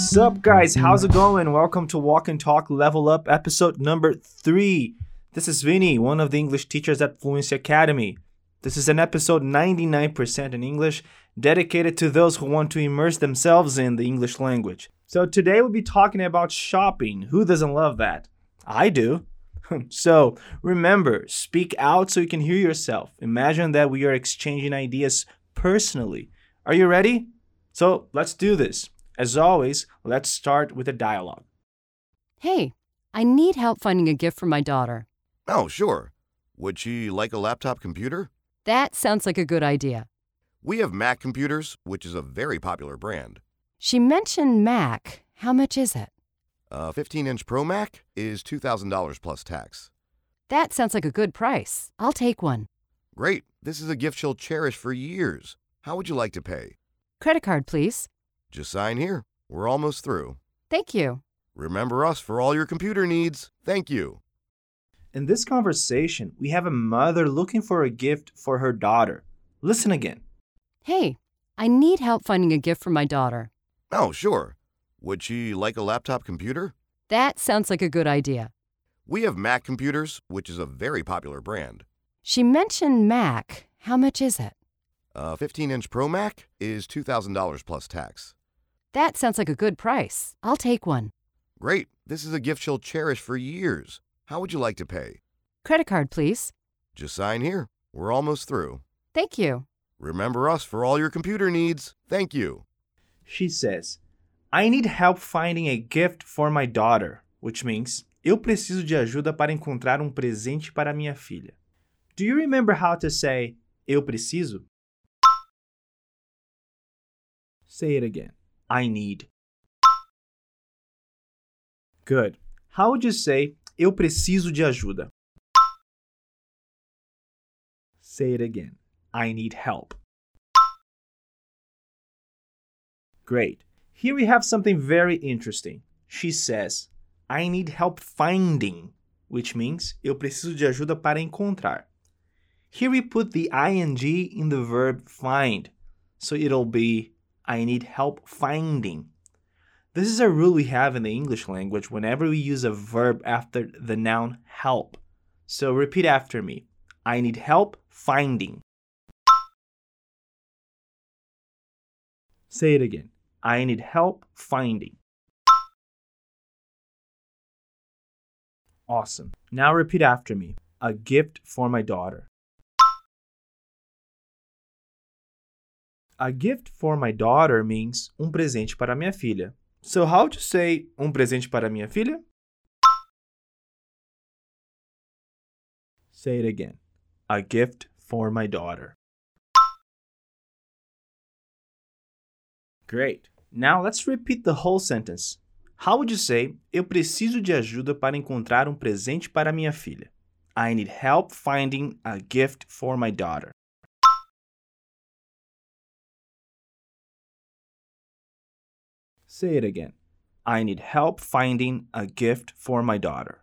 What's up, guys? How's it going? Welcome to Walk and Talk Level Up episode number three. This is Vinny, one of the English teachers at Fluency Academy. This is an episode 99% in English, dedicated to those who want to immerse themselves in the English language. So, today we'll be talking about shopping. Who doesn't love that? I do. so, remember, speak out so you can hear yourself. Imagine that we are exchanging ideas personally. Are you ready? So, let's do this. As always, let's start with a dialogue. Hey, I need help finding a gift for my daughter. Oh, sure. Would she like a laptop computer? That sounds like a good idea. We have Mac computers, which is a very popular brand. She mentioned Mac. How much is it? A 15 inch Pro Mac is $2,000 plus tax. That sounds like a good price. I'll take one. Great. This is a gift she'll cherish for years. How would you like to pay? Credit card, please. Just sign here. We're almost through. Thank you. Remember us for all your computer needs. Thank you. In this conversation, we have a mother looking for a gift for her daughter. Listen again. Hey, I need help finding a gift for my daughter. Oh, sure. Would she like a laptop computer? That sounds like a good idea. We have Mac computers, which is a very popular brand. She mentioned Mac. How much is it? A 15 inch Pro Mac is $2,000 plus tax. That sounds like a good price. I'll take one. Great. This is a gift she'll cherish for years. How would you like to pay? Credit card, please. Just sign here. We're almost through. Thank you. Remember us for all your computer needs. Thank you. She says, I need help finding a gift for my daughter, which means eu preciso de ajuda para encontrar um presente para minha filha. Do you remember how to say eu preciso? Say it again. I need. Good. How would you say eu preciso de ajuda? Say it again. I need help. Great. Here we have something very interesting. She says, I need help finding, which means eu preciso de ajuda para encontrar. Here we put the ing in the verb find, so it'll be I need help finding. This is a rule we have in the English language whenever we use a verb after the noun help. So repeat after me I need help finding. Say it again. I need help finding. Awesome. Now repeat after me. A gift for my daughter. A gift for my daughter means um presente para minha filha. So how to say um presente para minha filha? Say it again. A gift for my daughter. Great. Now let's repeat the whole sentence. How would you say eu preciso de ajuda para encontrar um presente para minha filha? I need help finding a gift for my daughter. Say it again. I need help finding a gift for my daughter.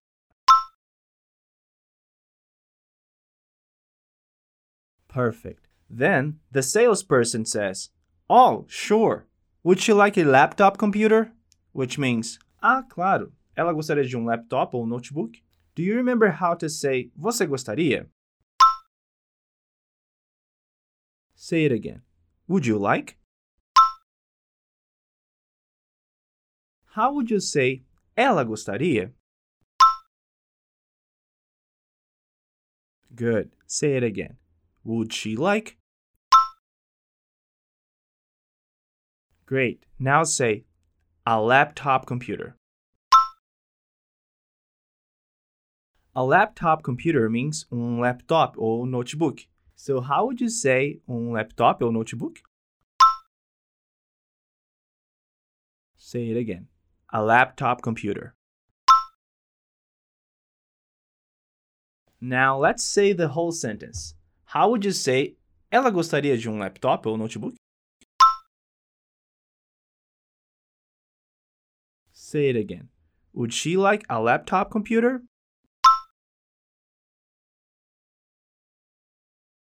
Perfect. Then the salesperson says, Oh, sure. Would she like a laptop computer? Which means, ah, claro. Ela gostaria de um laptop ou notebook? Do you remember how to say você gostaria? Say it again. Would you like? How would you say ela gostaria? Good. Say it again. Would she like? Great. Now say a laptop computer. A laptop computer means um laptop or notebook. So how would you say um laptop or notebook? Say it again. A laptop computer. Now let's say the whole sentence. How would you say ela gostaria de um laptop ou notebook? Say it again. Would she like a laptop computer?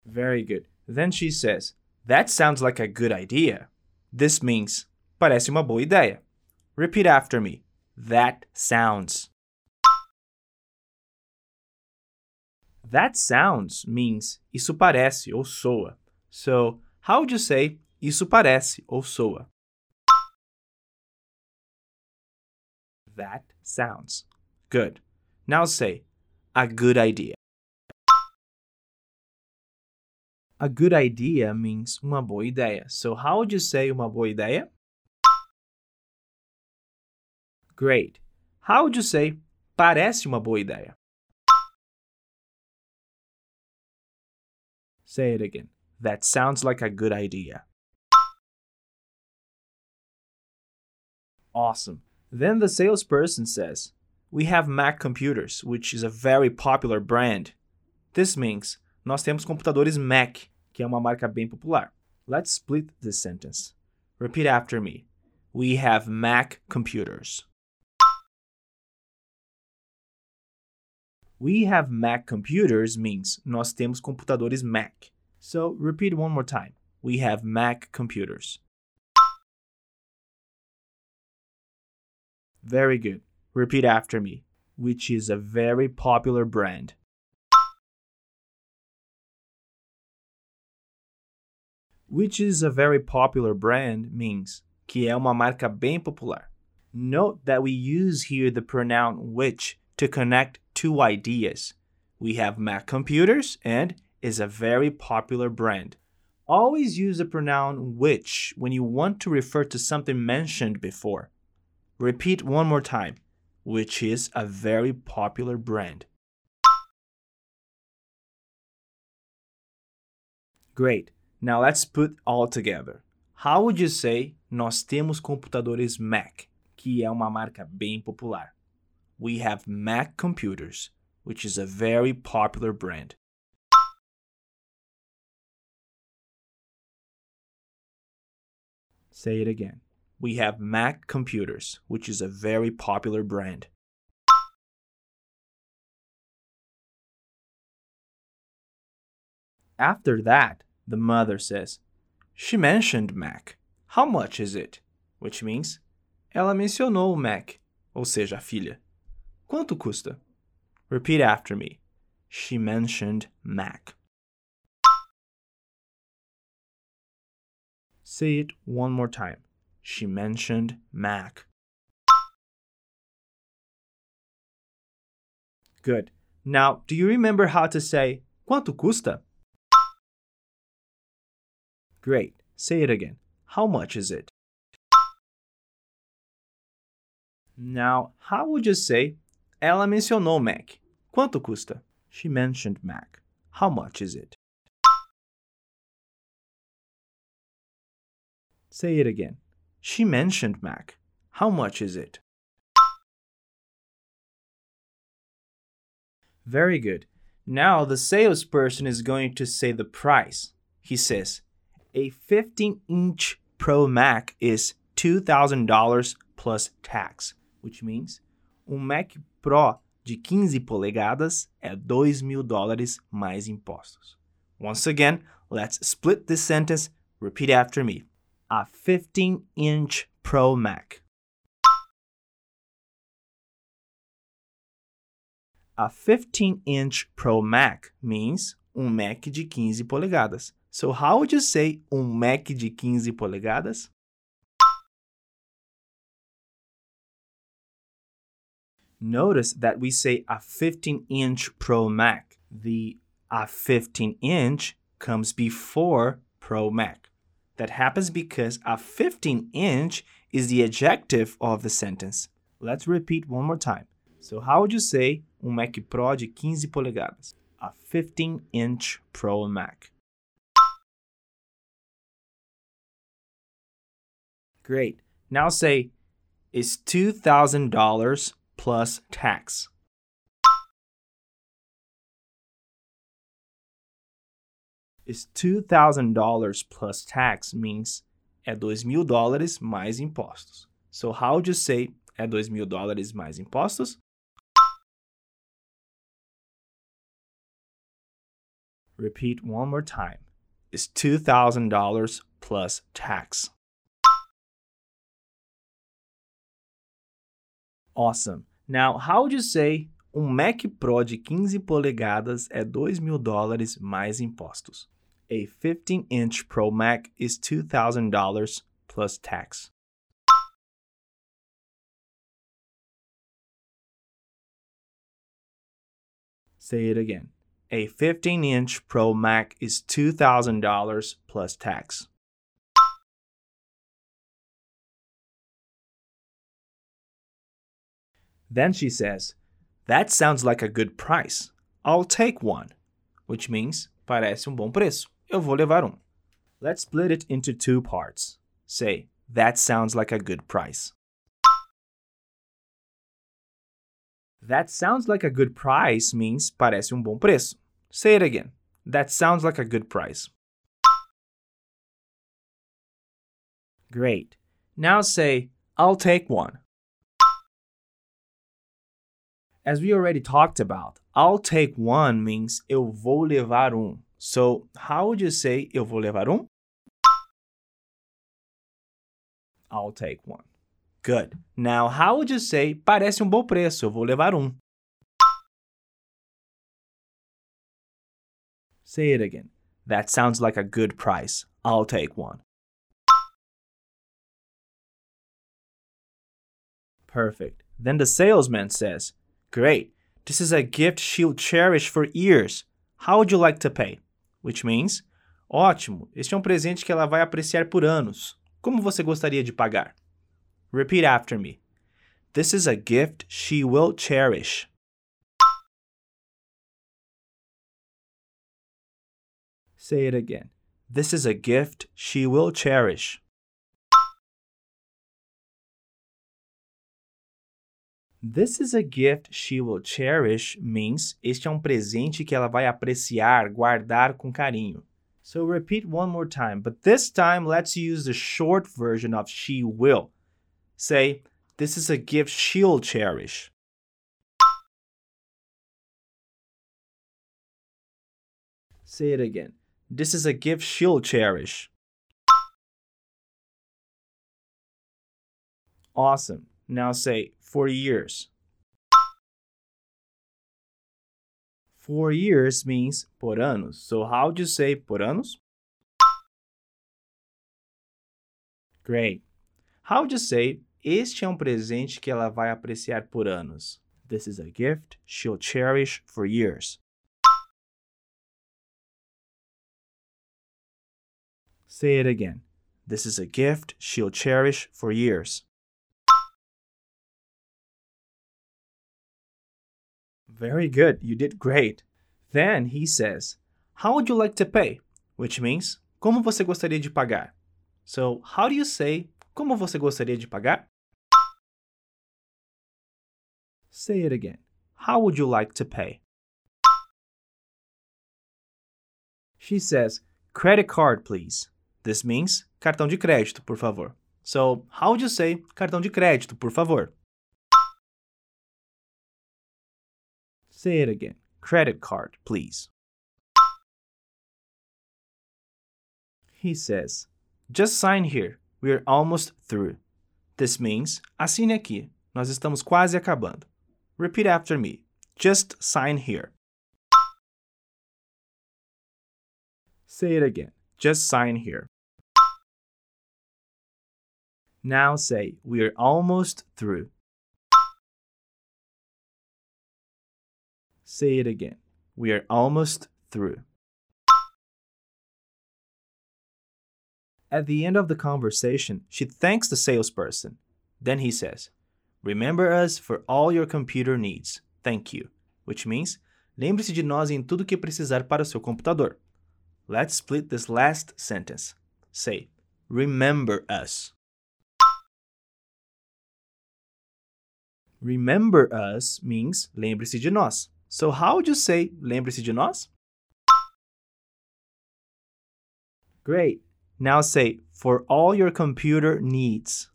Very good. Then she says, That sounds like a good idea. This means, parece uma boa ideia. Repeat after me. That sounds. That sounds means isso parece ou soa. So, how would you say isso parece ou soa? That sounds. Good. Now say a good idea. A good idea means uma boa ideia. So, how would you say uma boa ideia? Great. How would you say parece uma boa ideia? Say it again. That sounds like a good idea. Awesome. Then the salesperson says, We have Mac computers, which is a very popular brand. This means nós temos computadores Mac, que é uma marca bem popular. Let's split this sentence. Repeat after me. We have Mac computers. We have Mac computers means nós temos computadores Mac. So repeat one more time. We have Mac computers. Very good. Repeat after me, which is a very popular brand. Which is a very popular brand means que é uma marca bem popular. Note that we use here the pronoun which to connect two ideas. We have Mac computers and is a very popular brand. Always use the pronoun which when you want to refer to something mentioned before. Repeat one more time, which is a very popular brand. Great. Now let's put all together. How would you say nós temos computadores Mac, que é uma marca bem popular? We have Mac computers, which is a very popular brand. Say it again. We have Mac computers, which is a very popular brand. After that, the mother says, She mentioned Mac. How much is it? Which means, ela mencionou o Mac, ou seja, a filha. Quanto custa? Repeat after me. She mentioned Mac. Say it one more time. She mentioned Mac. Good. Now, do you remember how to say quanto custa? Great. Say it again. How much is it? Now, how would you say ela mencionou Mac? Quanto custa? She mentioned Mac. How much is it? Say it again. She mentioned Mac. How much is it? Very good. Now the salesperson is going to say the price. He says, a 15 inch Pro Mac is $2,000 plus tax, which means um Mac Pro de 15 polegadas é 2 mil dólares mais impostos. Once again, let's split this sentence. Repeat after me. A 15 inch Pro Mac. A 15 inch Pro Mac means um Mac de 15 polegadas. So how would you say um Mac de 15 polegadas? Notice that we say a 15 inch Pro Mac. The a 15 inch comes before Pro Mac. That happens because a 15 inch is the adjective of the sentence. Let's repeat one more time. So, how would you say um Mac Pro de 15 polegadas? A 15 inch Pro Mac. Great. Now say, is $2,000 plus tax. Is $2,000 plus tax means é dois mil dólares mais impostos. So how would you say é dois mil dólares mais impostos? Repeat one more time. Is $2,000 plus tax. Awesome. Now, how would you say um Mac Pro de 15 polegadas é 2 mil dólares mais impostos? A 15-inch Pro Mac is $2,000 plus tax. Say it again. A 15 inch Pro Mac is $2,000 plus tax. Then she says, That sounds like a good price. I'll take one. Which means, parece um bom preço. Eu vou levar um. Let's split it into two parts. Say, That sounds like a good price. That sounds like a good price means parece um bom preço. Say it again. That sounds like a good price. Great. Now say, I'll take one. As we already talked about, I'll take one means eu vou levar um. So, how would you say eu vou levar um? I'll take one. Good. Now, how would you say parece um bom preço, eu vou levar um? Say it again. That sounds like a good price. I'll take one. Perfect. Then the salesman says, Great. This is a gift she'll cherish for years. How would you like to pay? Which means, Ótimo, este é um presente que ela vai apreciar por anos. Como você gostaria de pagar? Repeat after me. This is a gift she will cherish. Say it again. This is a gift she will cherish. This is a gift she will cherish means este é um presente que ela vai apreciar, guardar com carinho. So repeat one more time, but this time let's use the short version of she will. Say, this is a gift she'll cherish. Say it again. This is a gift she'll cherish. Awesome. Now say, for years. For years means por anos. So how do you say por anos? Great. How do you say este é um presente que ela vai apreciar por anos? This is a gift she'll cherish for years. Say it again. This is a gift she'll cherish for years. Very good. You did great. Then he says, How would you like to pay? Which means, Como você gostaria de pagar? So, how do you say Como você gostaria de pagar? Say it again. How would you like to pay? She says, Credit card, please. This means cartão de crédito, por favor. So, how would you say cartão de crédito, por favor? Say it again. Credit card, please. He says, Just sign here. We're almost through. This means, assine aqui. Nós estamos quase acabando. Repeat after me. Just sign here. Say it again. Just sign here. Now say, We're almost through. Say it again. We are almost through. At the end of the conversation, she thanks the salesperson. Then he says, Remember us for all your computer needs. Thank you. Which means, lembre-se de nós em tudo que precisar para o seu computador. Let's split this last sentence. Say, Remember us. Remember us means lembre-se de nós. So how would you say lembre-se de nós? Great. Now say for all your computer needs.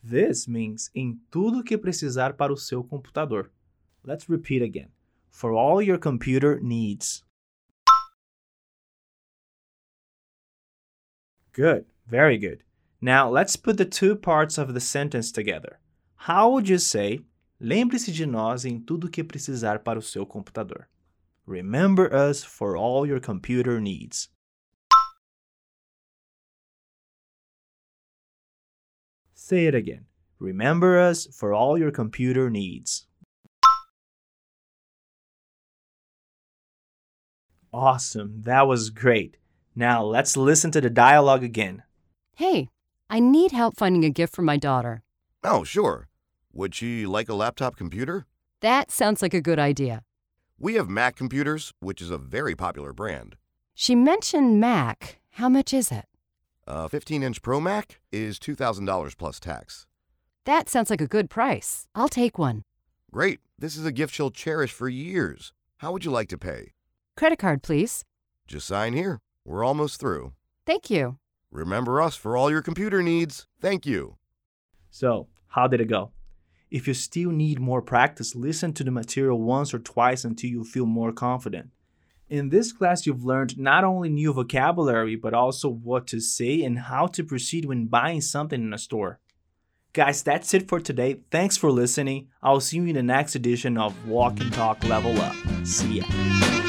This means em tudo que precisar para o seu computador. Let's repeat again. For all your computer needs. Good. Very good. Now, let's put the two parts of the sentence together. How would you say, lembre-se de nós em tudo o que precisar para o seu computador? Remember us for all your computer needs. Say it again. Remember us for all your computer needs. Awesome, that was great. Now let's listen to the dialogue again. Hey, I need help finding a gift for my daughter. Oh, sure. Would she like a laptop computer? That sounds like a good idea. We have Mac computers, which is a very popular brand. She mentioned Mac. How much is it? A 15 inch Pro Mac is $2,000 plus tax. That sounds like a good price. I'll take one. Great. This is a gift she'll cherish for years. How would you like to pay? Credit card, please. Just sign here. We're almost through. Thank you. Remember us for all your computer needs. Thank you. So, how did it go? If you still need more practice, listen to the material once or twice until you feel more confident. In this class, you've learned not only new vocabulary, but also what to say and how to proceed when buying something in a store. Guys, that's it for today. Thanks for listening. I'll see you in the next edition of Walk and Talk Level Up. See ya.